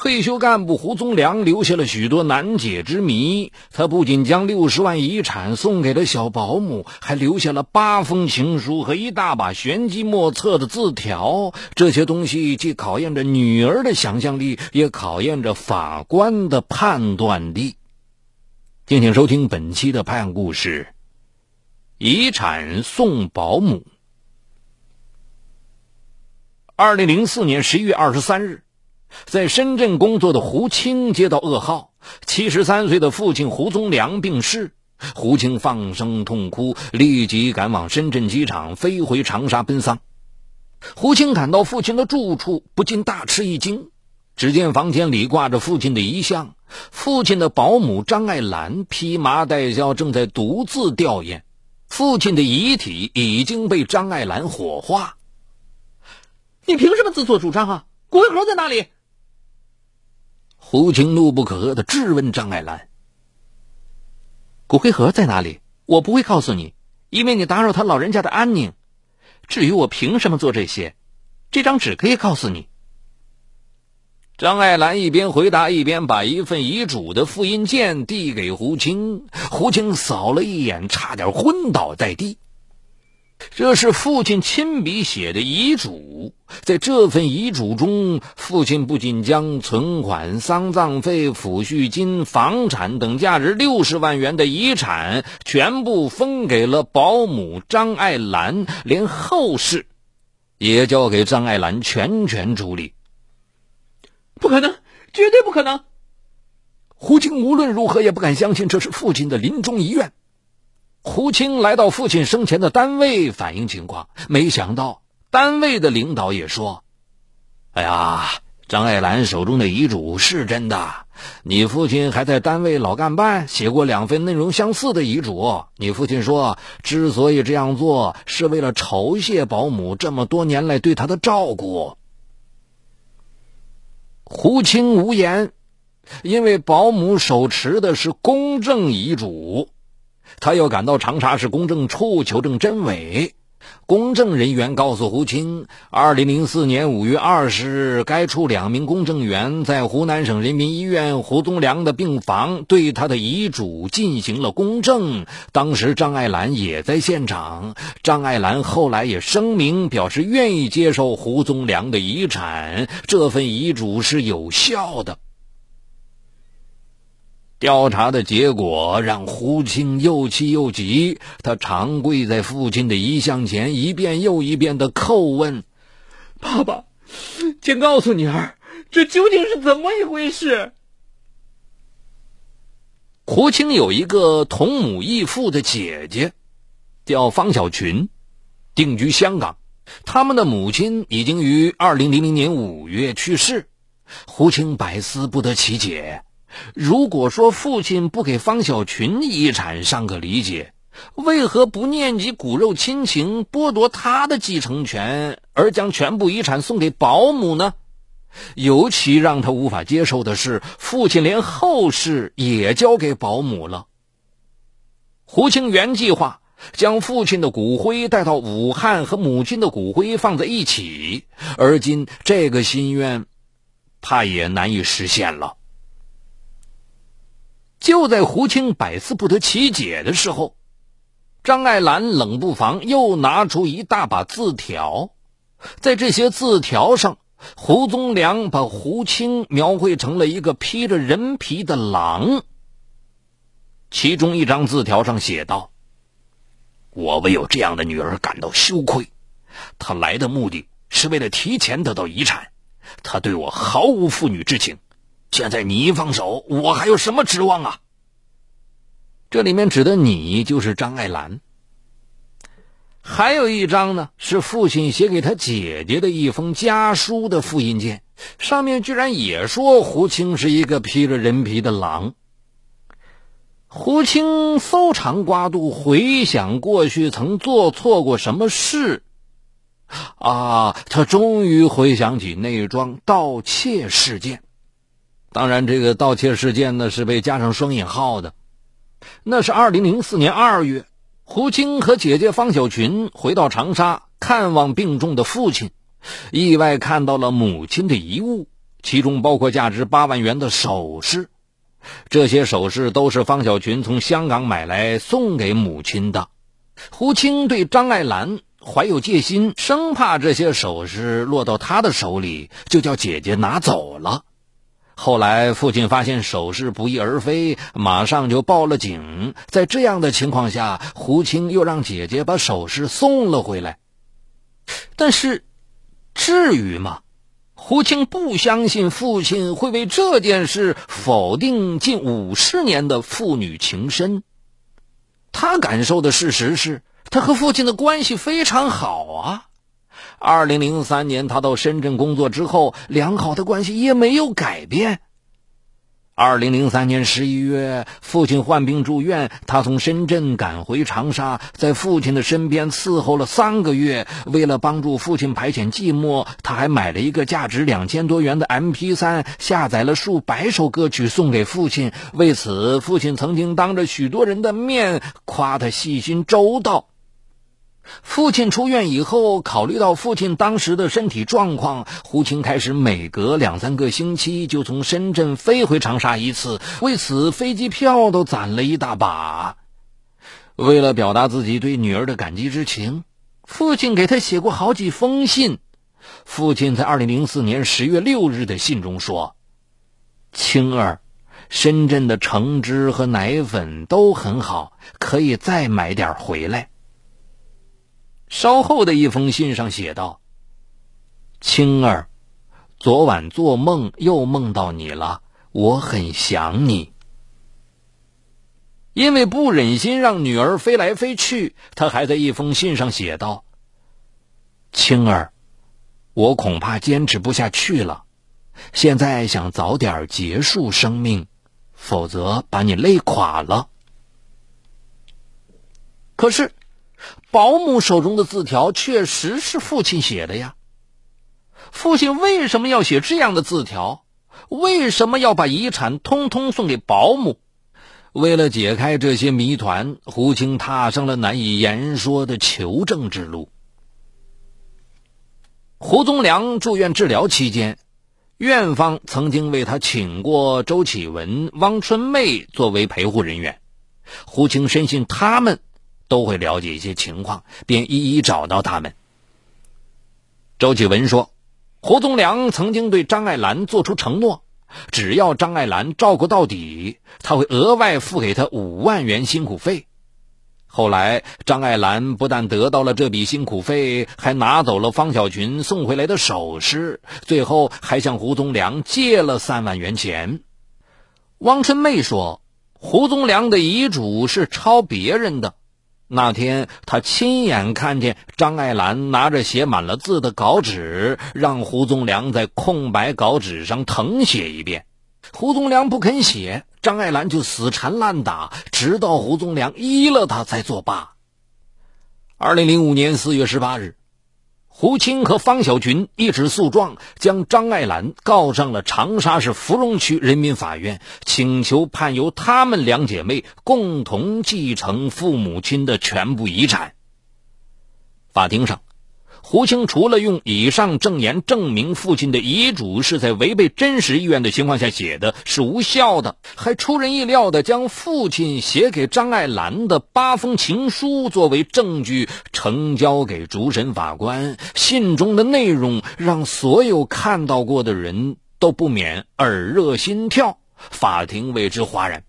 退休干部胡宗良留下了许多难解之谜。他不仅将六十万遗产送给了小保姆，还留下了八封情书和一大把玄机莫测的字条。这些东西既考验着女儿的想象力，也考验着法官的判断力。敬请收听本期的判案故事：遗产送保姆。二零零四年十一月二十三日。在深圳工作的胡青接到噩耗，七十三岁的父亲胡宗良病逝。胡青放声痛哭，立即赶往深圳机场，飞回长沙奔丧。胡青赶到父亲的住处，不禁大吃一惊。只见房间里挂着父亲的遗像，父亲的保姆张爱兰披麻戴孝，正在独自吊唁。父亲的遗体已经被张爱兰火化。你凭什么自作主张啊？骨灰盒在哪里？胡青怒不可遏的质问张爱兰：“骨灰盒在哪里？我不会告诉你，因为你打扰他老人家的安宁。至于我凭什么做这些，这张纸可以告诉你。”张爱兰一边回答，一边把一份遗嘱的复印件递给胡青。胡青扫了一眼，差点昏倒在地。这是父亲亲笔写的遗嘱，在这份遗嘱中，父亲不仅将存款、丧葬费、抚恤金、房产等价值六十万元的遗产全部分给了保姆张爱兰，连后事也交给张爱兰全权处理。不可能，绝对不可能！胡静无论如何也不敢相信这是父亲的临终遗愿。胡青来到父亲生前的单位反映情况，没想到单位的领导也说：“哎呀，张爱兰手中的遗嘱是真的。你父亲还在单位老干办写过两份内容相似的遗嘱。你父亲说，之所以这样做，是为了酬谢保姆这么多年来对他的照顾。”胡青无言，因为保姆手持的是公证遗嘱。他又赶到长沙市公证处求证真伪。公证人员告诉胡青，二零零四年五月二十日，该处两名公证员在湖南省人民医院胡宗良的病房对他的遗嘱进行了公证。当时张爱兰也在现场。张爱兰后来也声明表示愿意接受胡宗良的遗产，这份遗嘱是有效的。调查的结果让胡青又气又急，他长跪在父亲的遗像前，一遍又一遍的叩问：“爸爸，请告诉女儿，这究竟是怎么一回事？”胡青有一个同母异父的姐姐，叫方小群，定居香港。他们的母亲已经于二零零零年五月去世，胡青百思不得其解。如果说父亲不给方小群遗产尚可理解，为何不念及骨肉亲情，剥夺他的继承权，而将全部遗产送给保姆呢？尤其让他无法接受的是，父亲连后事也交给保姆了。胡清原计划将父亲的骨灰带到武汉和母亲的骨灰放在一起，而今这个心愿，怕也难以实现了。就在胡青百思不得其解的时候，张爱兰冷不防又拿出一大把字条，在这些字条上，胡宗良把胡青描绘成了一个披着人皮的狼。其中一张字条上写道：“我为有这样的女儿感到羞愧，她来的目的是为了提前得到遗产，她对我毫无父女之情。”现在你一放手，我还有什么指望啊？这里面指的你就是张爱兰。还有一张呢，是父亲写给他姐姐的一封家书的复印件，上面居然也说胡青是一个披着人皮的狼。胡青搜肠刮肚，回想过去曾做错过什么事，啊，他终于回想起那桩盗窃事件。当然，这个盗窃事件呢是被加上双引号的。那是二零零四年二月，胡青和姐姐方小群回到长沙看望病重的父亲，意外看到了母亲的遗物，其中包括价值八万元的首饰。这些首饰都是方小群从香港买来送给母亲的。胡青对张爱兰怀有戒心，生怕这些首饰落到他的手里，就叫姐姐拿走了。后来父亲发现首饰不翼而飞，马上就报了警。在这样的情况下，胡青又让姐姐把首饰送了回来。但是，至于吗？胡青不相信父亲会为这件事否定近五十年的父女情深。他感受的事实是他和父亲的关系非常好啊。二零零三年，他到深圳工作之后，良好的关系也没有改变。二零零三年十一月，父亲患病住院，他从深圳赶回长沙，在父亲的身边伺候了三个月。为了帮助父亲排遣寂寞，他还买了一个价值两千多元的 MP3，下载了数百首歌曲送给父亲。为此，父亲曾经当着许多人的面夸他细心周到。父亲出院以后，考虑到父亲当时的身体状况，胡青开始每隔两三个星期就从深圳飞回长沙一次，为此飞机票都攒了一大把。为了表达自己对女儿的感激之情，父亲给他写过好几封信。父亲在二零零四年十月六日的信中说：“青儿，深圳的橙汁和奶粉都很好，可以再买点回来。”稍后的一封信上写道：“青儿，昨晚做梦又梦到你了，我很想你。”因为不忍心让女儿飞来飞去，他还在一封信上写道：“青儿，我恐怕坚持不下去了，现在想早点结束生命，否则把你累垮了。”可是。保姆手中的字条确实是父亲写的呀。父亲为什么要写这样的字条？为什么要把遗产通通送给保姆？为了解开这些谜团，胡青踏上了难以言说的求证之路。胡宗良住院治疗期间，院方曾经为他请过周启文、汪春妹作为陪护人员。胡青深信他们。都会了解一些情况，便一一找到他们。周启文说：“胡宗良曾经对张爱兰做出承诺，只要张爱兰照顾到底，他会额外付给他五万元辛苦费。”后来，张爱兰不但得到了这笔辛苦费，还拿走了方小群送回来的首饰，最后还向胡宗良借了三万元钱。汪春妹说：“胡宗良的遗嘱是抄别人的。”那天，他亲眼看见张爱兰拿着写满了字的稿纸，让胡宗良在空白稿纸上誊写一遍。胡宗良不肯写，张爱兰就死缠烂打，直到胡宗良依了他才作罢。二零零五年四月十八日。胡青和方小群一纸诉状，将张爱兰告上了长沙市芙蓉区人民法院，请求判由她们两姐妹共同继承父母亲的全部遗产。法庭上。胡青除了用以上证言证明父亲的遗嘱是在违背真实意愿的情况下写的，是无效的，还出人意料的将父亲写给张爱兰的八封情书作为证据呈交给主审法官。信中的内容让所有看到过的人都不免耳热心跳，法庭为之哗然。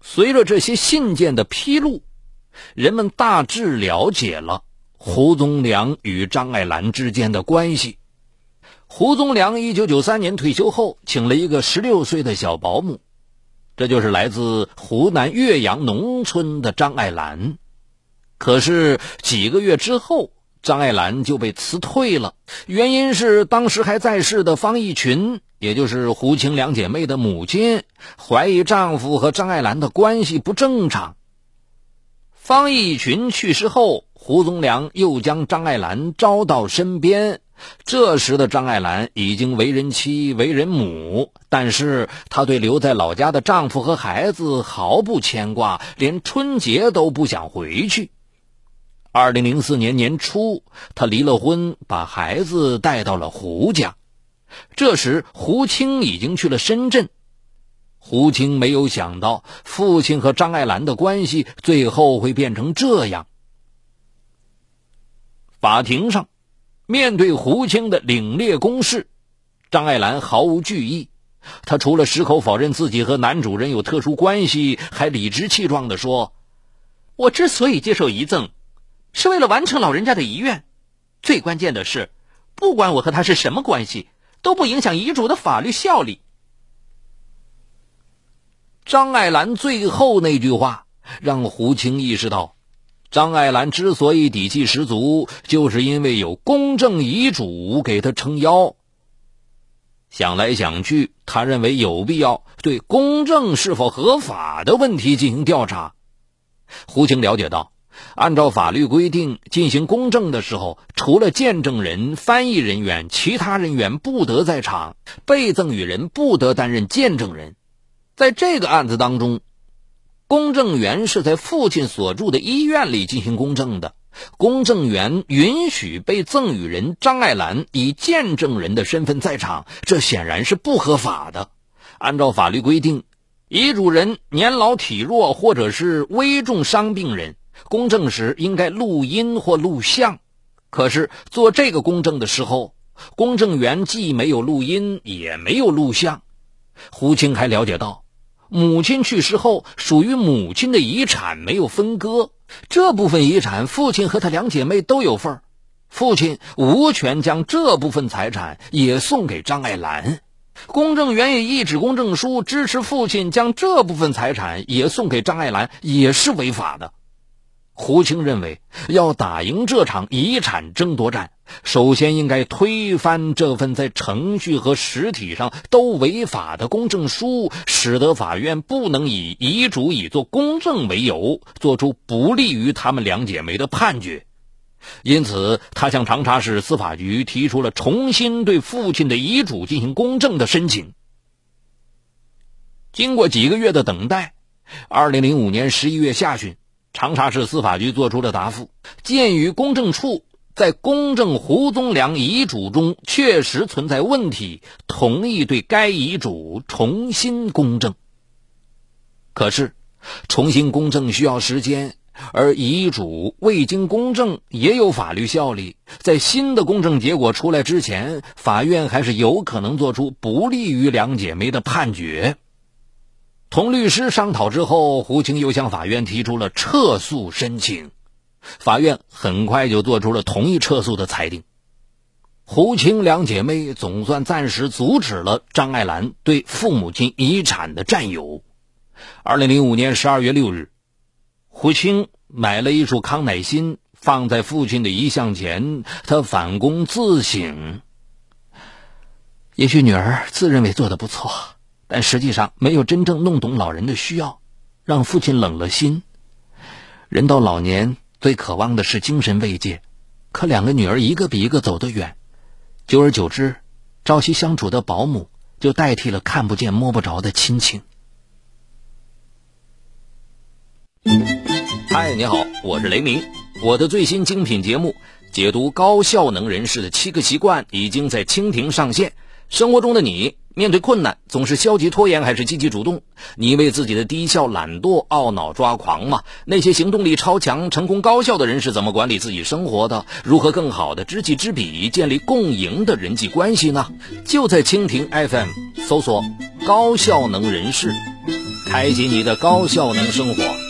随着这些信件的披露，人们大致了解了。胡宗良与张爱兰之间的关系。胡宗良一九九三年退休后，请了一个十六岁的小保姆，这就是来自湖南岳阳农村的张爱兰。可是几个月之后，张爱兰就被辞退了，原因是当时还在世的方逸群，也就是胡青两姐妹的母亲，怀疑丈夫和张爱兰的关系不正常。方逸群去世后。胡宗良又将张爱兰招到身边，这时的张爱兰已经为人妻、为人母，但是她对留在老家的丈夫和孩子毫不牵挂，连春节都不想回去。二零零四年年初，她离了婚，把孩子带到了胡家。这时胡青已经去了深圳。胡青没有想到，父亲和张爱兰的关系最后会变成这样。法庭上，面对胡青的凛冽攻势，张爱兰毫无惧意。她除了矢口否认自己和男主人有特殊关系，还理直气壮地说：“我之所以接受遗赠，是为了完成老人家的遗愿。最关键的是，不管我和他是什么关系，都不影响遗嘱的法律效力。”张爱兰最后那句话让胡青意识到，张爱兰之所以底气十足，就是因为有公证遗嘱给她撑腰。想来想去，他认为有必要对公证是否合法的问题进行调查。胡青了解到，按照法律规定进行公证的时候，除了见证人、翻译人员，其他人员不得在场，被赠与人不得担任见证人。在这个案子当中，公证员是在父亲所住的医院里进行公证的。公证员允许被赠与人张爱兰以见证人的身份在场，这显然是不合法的。按照法律规定，遗嘱人年老体弱或者是危重伤病人，公证时应该录音或录像。可是做这个公证的时候，公证员既没有录音，也没有录像。胡青还了解到，母亲去世后，属于母亲的遗产没有分割，这部分遗产父亲和他两姐妹都有份儿，父亲无权将这部分财产也送给张爱兰。公证员也一纸公证书支持父亲将这部分财产也送给张爱兰，也是违法的。胡青认为，要打赢这场遗产争夺战，首先应该推翻这份在程序和实体上都违法的公证书，使得法院不能以遗嘱已作公证为由，做出不利于他们两姐妹的判决。因此，他向长沙市司法局提出了重新对父亲的遗嘱进行公证的申请。经过几个月的等待，二零零五年十一月下旬。长沙市司法局作出了答复：鉴于公证处在公证胡宗良遗嘱中确实存在问题，同意对该遗嘱重新公证。可是，重新公证需要时间，而遗嘱未经公证也有法律效力。在新的公证结果出来之前，法院还是有可能做出不利于两姐妹的判决。同律师商讨之后，胡青又向法院提出了撤诉申请，法院很快就做出了同意撤诉的裁定。胡青两姐妹总算暂时阻止了张爱兰对父母亲遗产的占有。二零零五年十二月六日，胡青买了一束康乃馨，放在父亲的遗像前，他反躬自省：也许女儿自认为做的不错。但实际上没有真正弄懂老人的需要，让父亲冷了心。人到老年最渴望的是精神慰藉，可两个女儿一个比一个走得远，久而久之，朝夕相处的保姆就代替了看不见摸不着的亲情。嗨，你好，我是雷鸣，我的最新精品节目解读高效能人士的七个习惯已经在蜻蜓上线。生活中的你面对困难总是消极拖延还是积极主动？你为自己的低效懒惰懊恼抓狂吗？那些行动力超强、成功高效的人是怎么管理自己生活的？如何更好的知己知彼，建立共赢的人际关系呢？就在蜻蜓 FM 搜索“高效能人士”，开启你的高效能生活。